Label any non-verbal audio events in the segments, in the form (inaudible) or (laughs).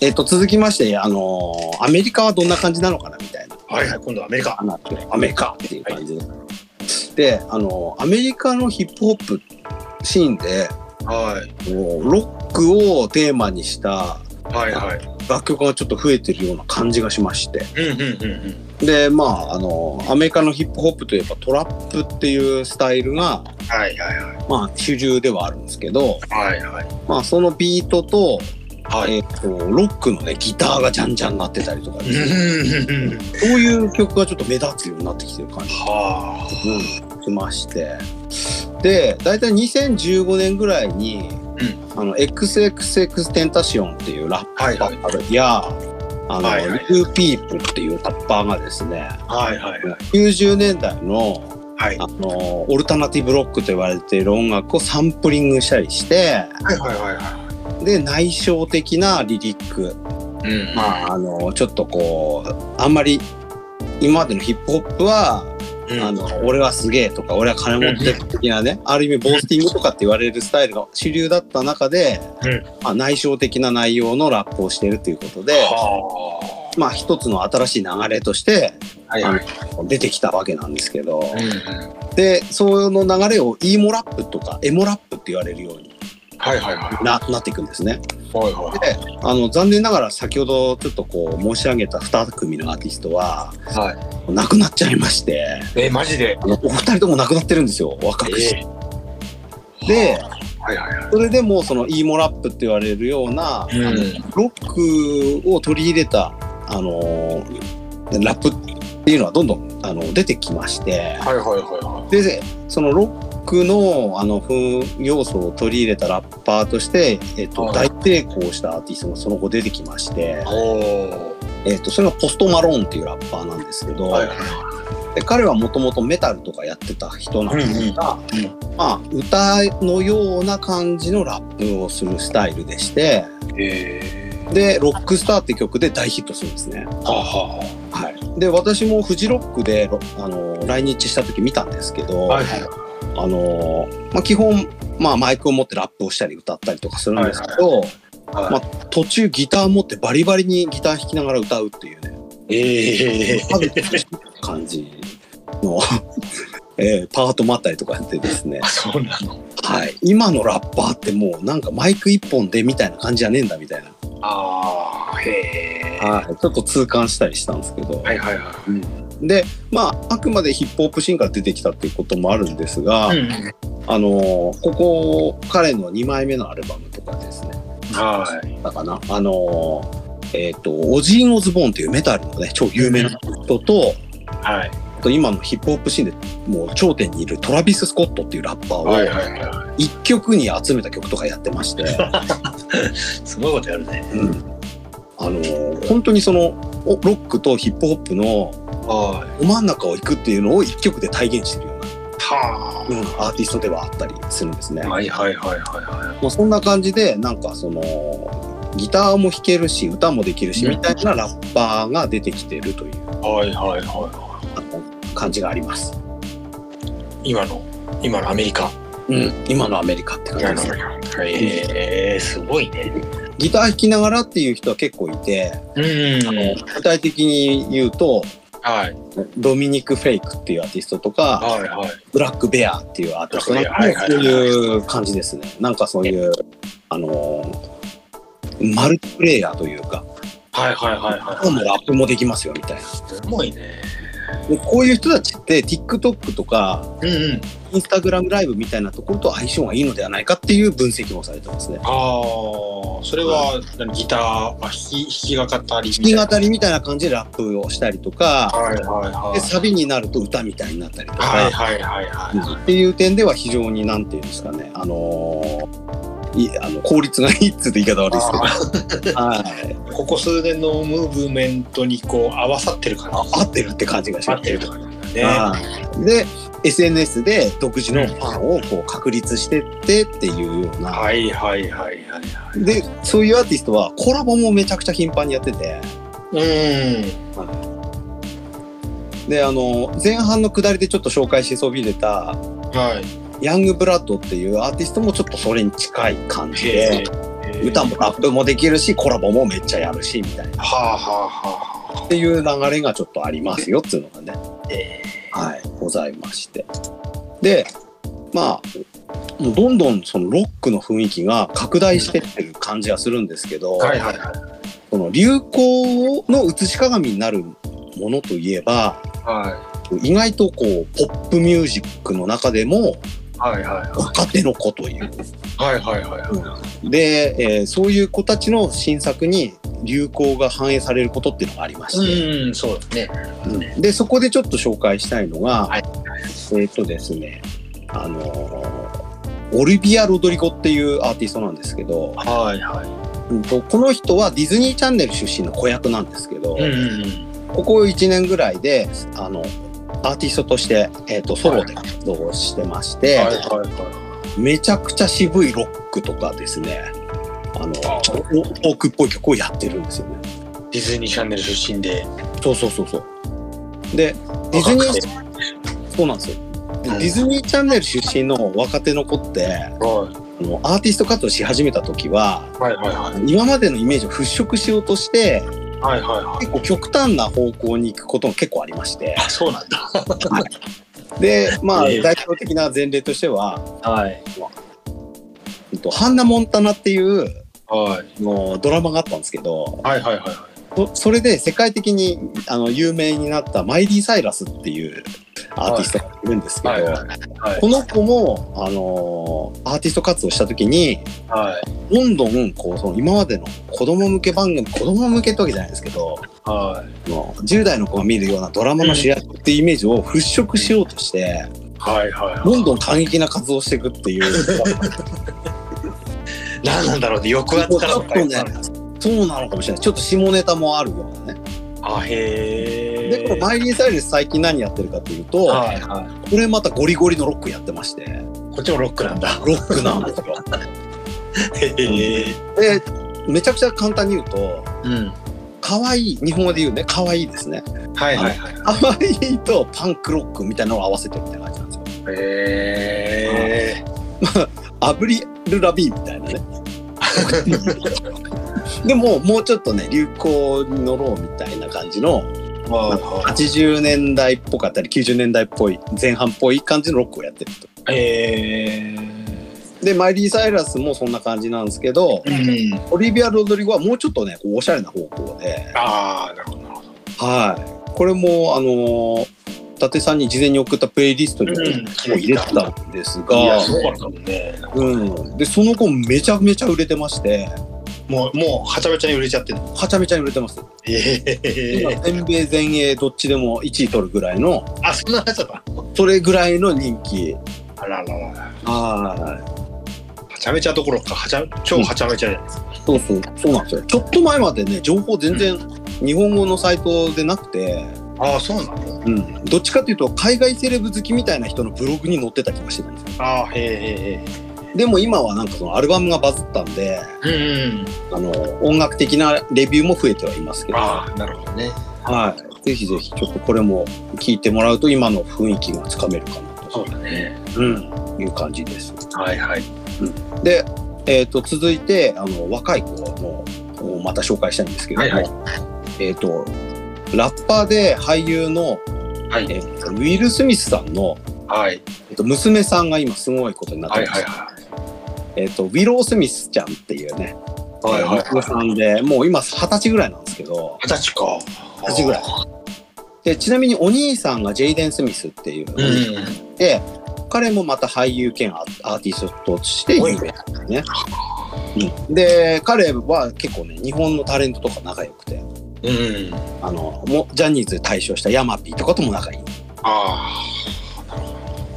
えっ、と、続きまして、あのーアメリカはどんな感じなのかなみたいな。はいはい、今度はアメリカ。アメリカっていう感じで。で、あのーアメリカのヒップホップシーンで、はい。ロックをテーマにしたはいはい。楽曲がちょっと増えてるような感じがしまして。うんうんうんうん。で、まあ、あのーアメリカのヒップホップといえばトラップっていうスタイルが、はいはいはい。まあ、主流ではあるんですけど、はいはい。まあ、そのビートと、はい。えっ、と、ロックのね、ギターがじゃんじゃんなってたりとかね、んうんうん。そういう曲がちょっと目立つようになってきてる感じはうん、しまして。で、大体2015年ぐらいに、あの、XXX テンタシオンっていうラッパはいはいーや、あの、はいはいーピープっていうラッパーがですね、あ。はいはいはい。90年代の、はい。あの、オルタナティブロックと言われている音楽をサンプリングしたりして、はいはいはいはで、内省的なリリック、い。うん。まあ、あの、ちょっとこう、あんまり、今までのヒップホップは、うんあの、俺はすげえとか、俺は金持ってる的なね、ある意味ボースティングとかって言われるスタイルが主流だった中で、うんまあ、内省的な内容のラップをしているということで、はまあ一つの新しい流れとしてあ。はいはい。出てきたわけなんですけど、うん。で、その流れを E モラップとかエモラップって言われるようにはいはいはい。ななっていくんですね。はいはい。で、あの、残念ながら先ほどちょっとこう申し上げた2組のアーティストははい。亡くなっちゃいまして、え、マジで？お二人とも亡くなってるんですよ、若くして。で、はいはいはい。それでもその E モラップって言われるような、うんあのロックを取り入れた、あのーラップっていうのはどんどんあの出てきまして、はいはいはいはで、そのロックのあの風要素を取り入れたラッパーとして、えっとはい大成功したアーティストがその後出てきましてえっとそれがポストマローンっていうラッパーなんですけど、はいはいで彼はもともとメタルとかやってた人なんですが、うんうんまあ、歌のような感じのラップをするスタイルでして、えで、ロックスターって曲で大ヒットするんですね。ー。はあははい。で、私もフジロックで、ろあの、来日した時見たんですけど、あ。はいはい。あの、まあ、基本、まあ、マイクを持ってラップをしたり歌ったりとかするんですけど、はいまあ、途中ギター持ってバリバリにギター弾きながら歌うっていうね、ええハグ感じの、(laughs) えーパートもあったりとかしてですねあ、、そうなの。はい。今のラッパーってもうなんかマイク一本でみたいな感じじゃねえんだみたいな、ああ、へえ。はい。ちょっと痛感したりしたんですけど、はいはいはい。で、まあ、あくまでヒップホップシーンから出てきたっていうこともあるんですが、うん。あのーここ、彼の2枚目のアルバムとかですね、はい。だかな、あのーえっ、と、オジン・オズボーンっていうメタルのね、超有名な人と、はい。あと今のヒップホップシーンでもう頂点にいるトラビス・スコットっていうラッパはいーはいはを一曲に集めた曲とかやってまして、い。(laughs) すごいことやるね。うんあのー本当にそのおロックとヒップホップのはい。ど真ん中を行くっていうのを一曲で体現してるようはな、うん、アーティストではあったりするんですね。あ。はいはいはいはいはもうそんな感じでなんかそのギターも弾けるし歌もできるしうんみたいなラッパーが出てきてるというい。はいはいはあの感じがあります。い。今の、今のアメリカ。うん、今のアメリカって感じです。へえ、すごいね。ギター弾きながらっていう人は結構いて、うんあの具体的に言うとはい。ドミニク・フェイクっていうアーティストとか、はいはい。ブラック・ベアっていうアーティストなんかもはいはいはいそういう感じですね。なんかそういう、あのーマルチプレイヤーというか、はいはいはいはい。もうラップもできますよみたいな。すごいね。でこういう人たちって TikTok とかうんうん。Instagram ライブみたいなところと相性がいいのではないかっていう分析もされてますね。ああ、それは何ギター、あ弾き弾きがかったり弾き語りみたいな感じでラップをしたりとか、はいはいはい。でサビになると歌みたいになったりとか、はいはいはいはっていう点では非常になんていうんですかね、あのーいあの効率がいいっつうと言い方悪いですけど、はい、い。ここ数年のムーブメントにこう合わさってる感じ。合ってるって感じがします合ってるとかね。はいで SNS で独自のファンをこう確立してってっていうような、はいはいはいはいはい。でそういうアーティストはコラボもめちゃくちゃ頻繁にやっててうん。であの前半の下りでちょっと紹介しそびれたはい。ヤングブラッドっていうアーティストもちょっとそれに近い感じでへ歌もラップもできるしコラボもめっちゃやるしみたいな。はあはあはっていう流れがちょっとありますよっていうのがね、あ。えはい、ございまして。でまあもうどんどんそのロックの雰囲気が拡大してってる感じがするんですけど、ーはいはいはい。その流行の映し鏡になるものといえばは意外とこうポップミュージックの中でもいはいはい若手の子というはいはいはいはい。で、えーそういう子たちの新作に流行が反映されることっていうのがありまして、うん、そうですね。うんでそこでちょっと紹介したいのが、はいえっ、とですねあのーオリビア・ロドリゴっていうアーティストなんですけど、はいはうんとこの人はディズニーチャンネル出身の子役なんですけど、い。うんうんここ1年ぐらいであのアーティストとして、えー、とソロで活動をしてまして、はいはいはめちゃくちゃ渋いロックとかですねあのあちょっとフォークっぽい曲をやってるんですよね。い。ディズニーチャンネル出身で。そうそうそうそう。でディズニーそうなんですよ。でうんディズニーチャンネル出身の若手の子ってはあのアーティスト活動し始めた時はいはいはいはい。今までのイメージを払拭しようとしてはいはいはい。結構極端な方向に行くことも結構ありましてあ、そうなんだ。でまあええ代表的な前例としては、はい。えっとハンナ・モンタナっていうはい。のドラマがあったんですけどはいはいはいはい。そそれで世界的にあの有名になったマイリー・サイラスっていうアーティストがいるんですけど、はいはいはい。この子も、あのーアーティスト活動した時にはい。どんどんこうその今までの子供向け番組子供向けってわけじゃないですけどはい。もう10代の子が見るようなドラマの主役っていうイメージを払拭しようとしてはいはい。どんどん過激な活動をしていくっていう (laughs) 何なんだろうね。抑圧からとねそうなのかもしれないちょっと下ネタもあるようなねあ、へえ。でこのマイリー・サイラス最近何やってるかっていうと、はいはこれまたゴリゴリのロックやってましてい。こっちもロックなんだ。ロックなんですよ (laughs) へえ。でめちゃくちゃ簡単に言うとうん。可愛い日本語で言うね可愛いですねはいはいはい。可愛いとパンクロックみたいなのを合わせてるみたいな感じなんですよへえ。アブリル・ラビーみたいなね (laughs) でももうちょっとね流行に乗ろうみたいな感じのは80年代っぽかったり90年代っぽい前半っぽい感じのロックをやってるとい。へえ。でマイリー・サイラスもそんな感じなんですけどうん。オリビア・ロドリゴはもうちょっとねこうおしゃれな方向でああ、なるほどなるほど。はいこれもあのー伊達さんに事前に送ったプレイリストにもうん入れてたんですいが、や、そうだったもんね。うん、でその後めちゃめちゃ売れてましてもう、もう、はちゃめちゃに売れちゃってる。はちゃめちゃに売れてます。へ今全米全英どっちでも1位取るぐらいの。あ、そんなやつだった？それぐらいの人気。あららら。ら。ははちゃめちゃどころか、はちゃ、超はちゃめちゃじゃないですか。いそうそう。そうなんですよ。ちょっと前までね情報全然日本語のサイトでなくて、ああ、そうなの？うん、どっちかっていうと海外セレブ好きみたいな人のブログに載ってた気がしてたんですよ。ああ、へえへでも今はなんかそのアルバムがバズったんでえ。うんうん。あの音楽的なレビューも増えてはいますけど、ああ、なるほどね。はい、ぜひぜひちょっとこれも聞いてもらうと今の雰囲気がつかめるかなと、そうだね。うん、いう感じです。はいはい。で、えー、と続いてあの若い子のをまた紹介したいんですけれども、はいえっ、とラッパーで俳優の、はい。えーとウィル・スミスさんの、はい。えー、と娘さんが今すごいことになってはいます、はいはえっ、とウィロー・スミスちゃんっていうね、い。はいはい娘さんでもう今二十歳ぐらいなんですけど二十歳か。二十歳ぐらいでちなみにお兄さんがジェイデン・スミスっていう、うん。で彼もまた俳優兼アアーティストとして有名なんですね。うんで彼は結構ね日本のタレントとか仲良くてうん。あのもジャニーズで退所したヤマピーとかとも仲いい。あ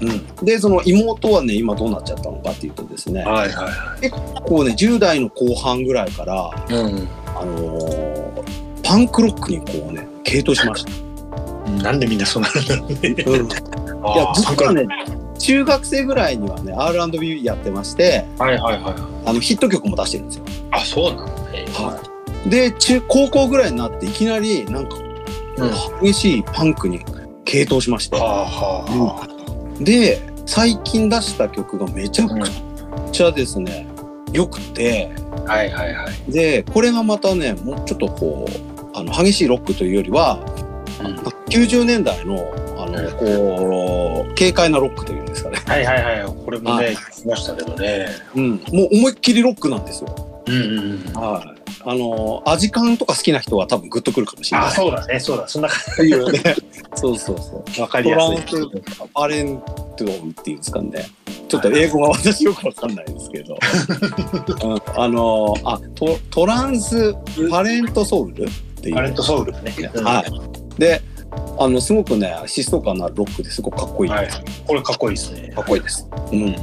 うん、でその妹はね今どうなっちゃったのかっていうとですねあ。はいはいはこうね10代の後半ぐらいから、い。うん。あのーパンクロックにこうね傾倒しました。なんでみんなそうなるんだろうね。うん、(laughs) いやああ、実はね中学生ぐらいにはね R&B やってましてはいはいはい。あのヒット曲も出してるんですよ。あ、そうなの？ね。はい、で中高校ぐらいになっていきなりなんかうん。激しいパンクに傾倒しまして、はあはで最近出した曲がめちゃくちゃですね、良くてはいはいはい。でこれがまたねもうちょっとこうあの激しいロックというよりはうん90年代のあのこう軽快なロックというんですかね、はいはいはい。これもはね、聞きましたけどね。うん、もう思いっきりロックなんですよ。うんうんうん。はいあのアジカンとか好きな人は多分グッとくるかもしれない。あ、そうだね、そうだ。そんな感 (laughs) っていうね。そうそうそう。じ。わかりやすい。トランスパレントっていうんですかね。ちょっと英語が私よくわかんないですけど。(laughs) うんあのあトトランスパレントソウルっていう。パレントソウルね。うんはい。で、あのすごくね疾走感のあるロックですごくかっこいい。はい。これかっこいいですね。かっこいいです。うん。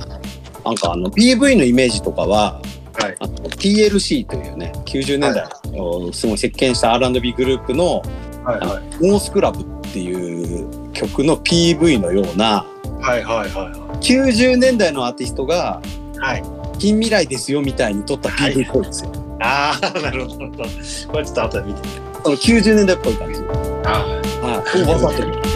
なんかあの PV のイメージとかは。はい。TLC というね90年代をすごい席巻した R&B グループのはいは「モースクラブ」っていう曲の PV のようなはいはいは90年代のアーティストがい。はい。近未来ですよみたいに撮った PV っぽいですよ。ああ、なるほど。これちょっと後で見てみる。その90年代っぽい感じ。あはい。わざと